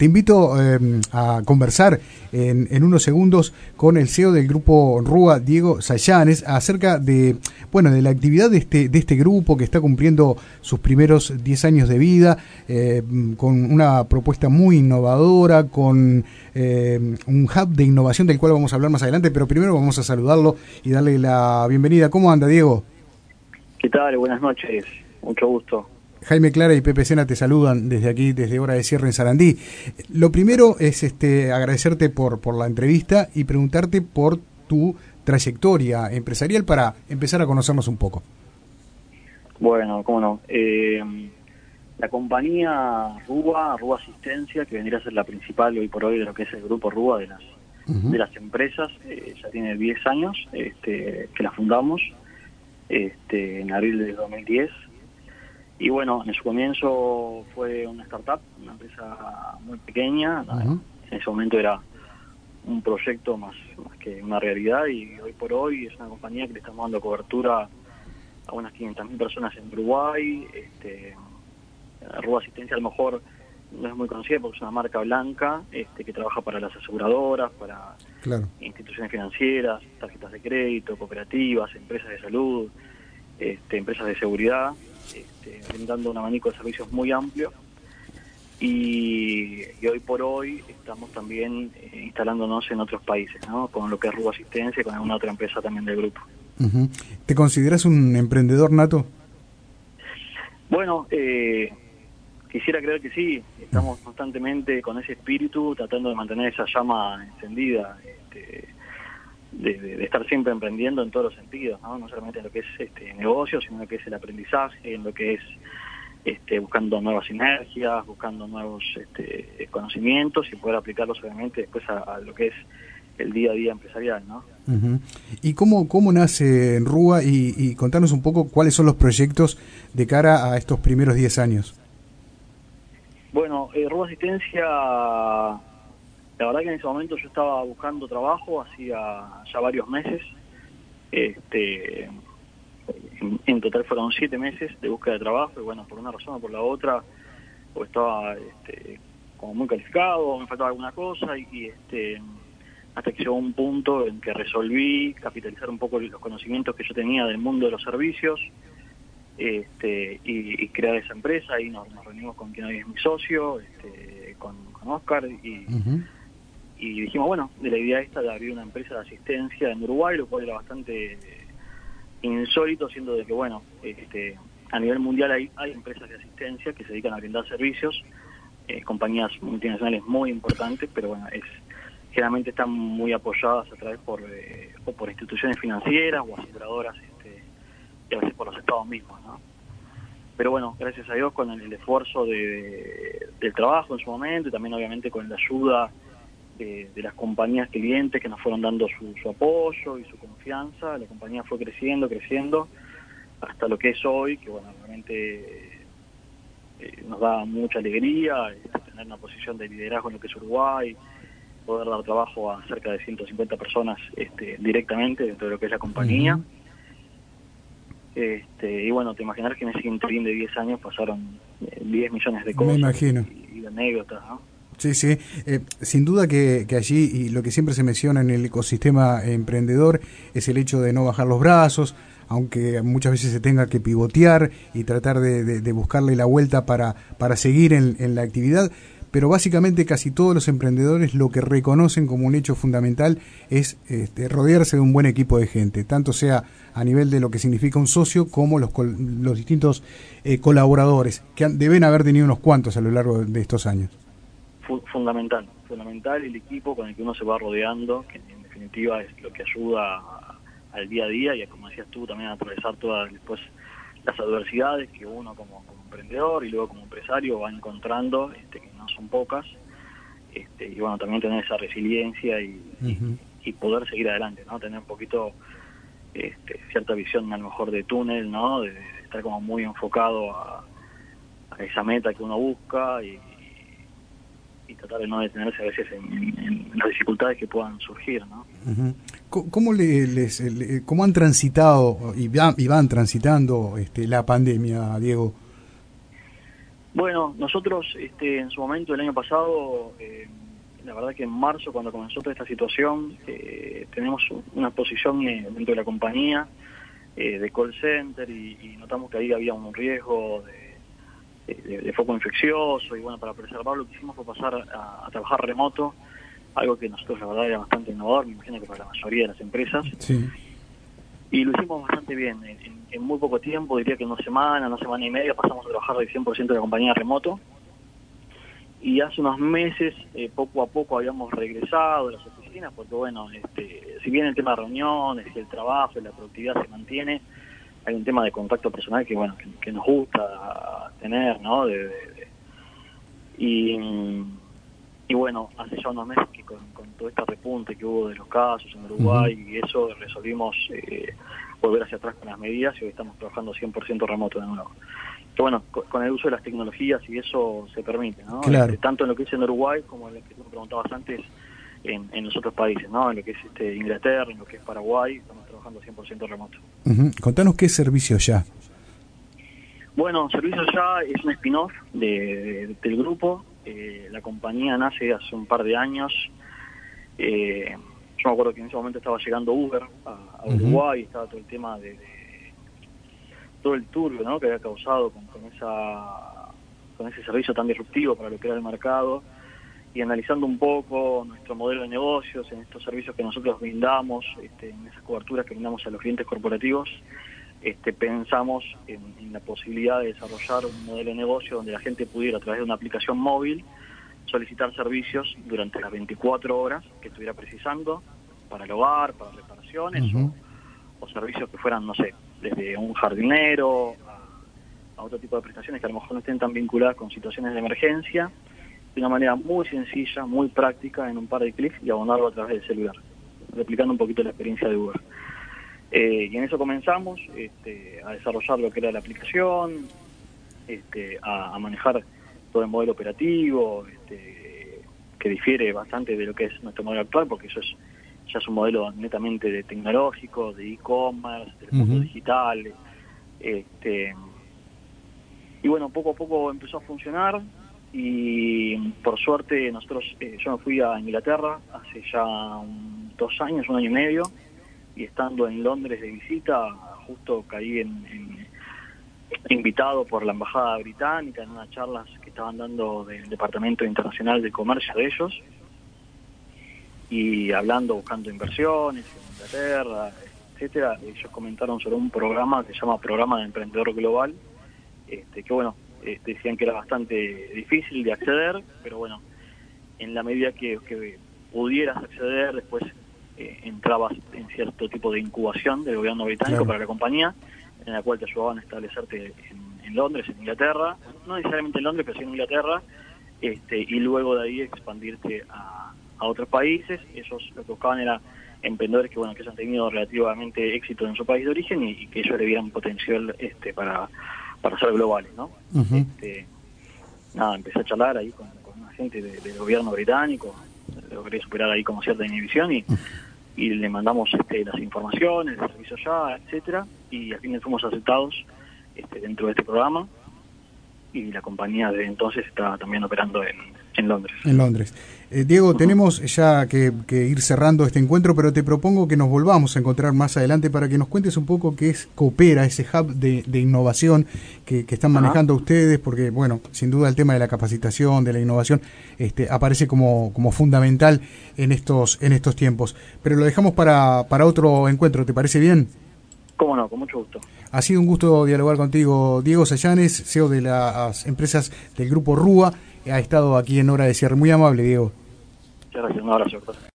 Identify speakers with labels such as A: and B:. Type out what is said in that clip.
A: Te invito em, a conversar en, unos segundos con el CEO del grupo RUA, Diego Sayanes, acerca de, bueno, de la actividad de este, de este grupo que está cumpliendo sus primeros 10 años de vida, em, con una propuesta muy innovadora, con em, un hub de innovación del cual vamos a hablar más adelante, pero primero vamos a saludarlo y darle la bienvenida. ¿Cómo anda, Diego?
B: ¿Qué tal? Buenas noches. Mucho gusto.
A: Jaime Clara y Pepe Sena te saludan desde aquí, desde Hora de Cierre en Sarandí. Lo primero es este, agradecerte por, por la entrevista y preguntarte por tu trayectoria empresarial para empezar a conocernos un poco.
B: Bueno, cómo no. Eh, la compañía RUA, RUA Asistencia, que vendría a ser la principal hoy por hoy de lo que es el grupo RUA de las, de las empresas, eh, ya tiene 10 años este, que la fundamos este, en abril de 2010 y bueno, en su comienzo fue una startup, una empresa muy pequeña, en ese momento era un proyecto más, más que una realidad y hoy por hoy es una compañía que le estamos dando cobertura a unas 500.000 personas en Uruguay. Este, Rúa Asistencia a lo mejor no es muy conocida porque es una marca blanca este, que trabaja para las aseguradoras, para instituciones financieras, tarjetas de crédito, cooperativas, empresas de salud, este, empresas de seguridad este, brindando un abanico de servicios muy amplio. Y, hoy por hoy estamos también eh, instalándonos en otros países, ¿no? con lo que es Rubo Asistencia y con alguna otra empresa también del grupo.
A: ¿Te consideras un emprendedor nato?
B: Bueno, eh, quisiera creer que sí. Estamos constantemente con ese espíritu tratando de mantener esa llama encendida. Este, de, estar siempre emprendiendo en todos los sentidos, ¿no? solamente en lo que es este negocio, sino en lo que es el aprendizaje, en lo que es este, buscando nuevas sinergias, buscando nuevos este, conocimientos y poder aplicarlos obviamente después a, lo que es el día a día empresarial. ¿no?
A: ¿Y cómo, cómo nace en Rúa? Y, y contanos un poco cuáles son los proyectos de cara a estos primeros 10 años.
B: Bueno, eh, Rúa Asistencia la verdad que en ese momento yo estaba buscando trabajo hacía ya varios meses. Este, en, total fueron siete meses de búsqueda de trabajo y bueno, por una razón o por la otra, o estaba este, como muy calificado, me faltaba alguna cosa y, este, hasta que llegó un punto en que resolví capitalizar un poco los conocimientos que yo tenía del mundo de los servicios este, y, crear esa empresa y nos, reunimos con quien hoy es mi socio, este, con, Oscar y y dijimos, bueno, de la idea esta de abrir una empresa de asistencia en Uruguay, lo cual era bastante insólito, siendo de que, bueno, este, a nivel mundial hay, hay empresas de asistencia que se dedican a brindar servicios, eh, compañías multinacionales muy importantes, pero bueno, es generalmente están muy apoyadas a través por, eh, o por instituciones financieras o aseguradoras, este, y a veces por los estados mismos, ¿no? Pero bueno, gracias a Dios con el, esfuerzo de, del trabajo en su momento y también obviamente con la ayuda de, las compañías clientes que nos fueron dando su, apoyo y su confianza. La compañía fue creciendo, creciendo, hasta lo que es hoy, que bueno, realmente eh, nos da mucha alegría este, tener una posición de liderazgo en lo que es Uruguay, poder dar trabajo a cerca de 150 personas este, directamente dentro de lo que es la compañía. Este, y bueno, te imaginas que en ese interín de 10 años pasaron 10 eh, millones de cosas Y, y, de anécdotas, ¿no?
A: Sí, sí. Eh, sin duda que, allí, y lo que siempre se menciona en el ecosistema emprendedor, es el hecho de no bajar los brazos, aunque muchas veces se tenga que pivotear y tratar de, buscarle la vuelta para, para seguir en, la actividad. Pero básicamente casi todos los emprendedores lo que reconocen como un hecho fundamental es este, rodearse de un buen equipo de gente, tanto sea a nivel de lo que significa un socio como los, los distintos eh, colaboradores, que deben haber tenido unos cuantos a lo largo de estos años
B: fundamental, fundamental el equipo con el que uno se va rodeando, que en definitiva es lo que ayuda al día a día y como decías tú también a atravesar todas después las adversidades que uno como, emprendedor y luego como empresario va encontrando, este, que no son pocas, este, y bueno, también tener esa resiliencia y, poder seguir adelante, ¿no? Tener un poquito este, cierta visión a lo mejor de túnel, ¿no? De, estar como muy enfocado a, a, esa meta que uno busca y, y tratar de no detenerse a veces en, las dificultades que puedan surgir. ¿no?
A: ¿Cómo, les, ¿Cómo han transitado y van, y van transitando este, la pandemia, Diego?
B: Bueno, nosotros este, en su momento, el año pasado, eh, la verdad que en marzo, cuando comenzó toda esta situación, eh, tenemos una posición eh, dentro de la compañía de call center y, notamos que ahí había un riesgo de, foco infeccioso y bueno, para preservarlo lo que hicimos fue pasar a, trabajar remoto, algo que nosotros la verdad era bastante innovador, me imagino que para la mayoría de las empresas. Sí. Y lo hicimos bastante bien. En, muy poco tiempo, diría que en una semana, una semana y media, pasamos a trabajar del 100% de la compañía remoto. Y hace unos meses, eh, poco a poco, habíamos regresado a las oficinas, porque bueno, este, si bien el tema de reuniones y el trabajo y la productividad se mantiene, hay un tema de contacto personal que bueno que, nos gusta tener, ¿no? y y bueno, hace ya unos meses que con, todo este repunte que hubo de los casos en Uruguay y eso resolvimos eh, volver hacia atrás con las medidas y hoy estamos trabajando 100% remoto de nuevo. Que bueno, con, el uso de las tecnologías y eso se permite, ¿no? Este, tanto en lo que es en Uruguay como en lo que tú me preguntabas antes en, los otros países, ¿no? En lo que es este, Inglaterra, en lo que es Paraguay, estamos trabajando 100% remoto.
A: Contanos qué servicio ya.
B: Bueno, Servicio Ya es un spin-off de, del grupo eh, la compañía nace hace un par de años. Eh, yo me acuerdo que en ese momento estaba llegando Uber a, Uruguay, estaba todo el tema de, todo el turbio ¿no? que había causado con, esa con ese servicio tan disruptivo para lo que era el mercado y analizando un poco nuestro modelo de negocios en estos servicios que nosotros brindamos, este, en esas coberturas que brindamos a los clientes corporativos, este, pensamos en, la posibilidad de desarrollar un modelo de negocio donde la gente pudiera a través de una aplicación móvil solicitar servicios durante las 24 horas que estuviera precisando para el hogar, para reparaciones o, servicios que fueran, no sé, desde un jardinero a, otro tipo de prestaciones que a lo mejor no estén tan vinculadas con situaciones de emergencia, de una manera muy sencilla, muy práctica, en un par de clics y abonarlo a través del celular, replicando un poquito la experiencia de Uber. Eh, y en eso comenzamos este, a desarrollar lo que era la aplicación, este, a, manejar todo el modelo operativo, este, que difiere bastante de lo que es nuestro modelo actual, porque eso es ya es un modelo netamente de tecnológico, de e-commerce, del mundo digital. Este, y bueno, poco a poco empezó a funcionar y por suerte nosotros, eh, yo me fui a Inglaterra hace ya dos años, un año y medio, estando en Londres de visita, justo caí en, invitado por la Embajada Británica en unas charlas que estaban dando del Departamento Internacional de Comercio de ellos, y hablando, buscando inversiones en Inglaterra, etcétera, ellos comentaron sobre un programa que se llama Programa de Emprendedor Global, este, que bueno, este, decían que era bastante difícil de acceder, pero bueno, en la medida que pudieras acceder, después eh, entrabas en cierto tipo de incubación del gobierno británico para la compañía, en la cual te ayudaban a establecerte en, Londres, en Inglaterra, no necesariamente en Londres, pero sí en Inglaterra, este, y luego de ahí expandirte a, otros países. Ellos lo que buscaban era emprendedores que bueno que hayan tenido relativamente éxito en su país de origen y, que ellos le vieran potencial este para, para ser globales, ¿no? este, nada, empecé a charlar ahí con, una gente del gobierno británico, logré superar ahí como cierta inhibición y y le mandamos este, las informaciones, el servicio ya, etcétera, y al fin fuimos aceptados este, dentro de este programa y la compañía de entonces está también operando en, en Londres.
A: En Londres. Eh, Diego, tenemos ya que, ir cerrando este encuentro, pero te propongo que nos volvamos a encontrar más adelante para que nos cuentes un poco qué es Coopera, ese hub de, innovación que, están manejando ustedes, porque, bueno, sin duda el tema de la capacitación, de la innovación, este, aparece como, como fundamental en estos, en estos tiempos. Pero lo dejamos para, para otro encuentro, ¿te parece bien?
B: Cómo no, con mucho gusto.
A: Ha sido un gusto dialogar contigo, Diego Sayanes, CEO de las empresas del Grupo RUA ha estado aquí en Hora de Cierre. Muy amable, Diego.
B: Un abrazo.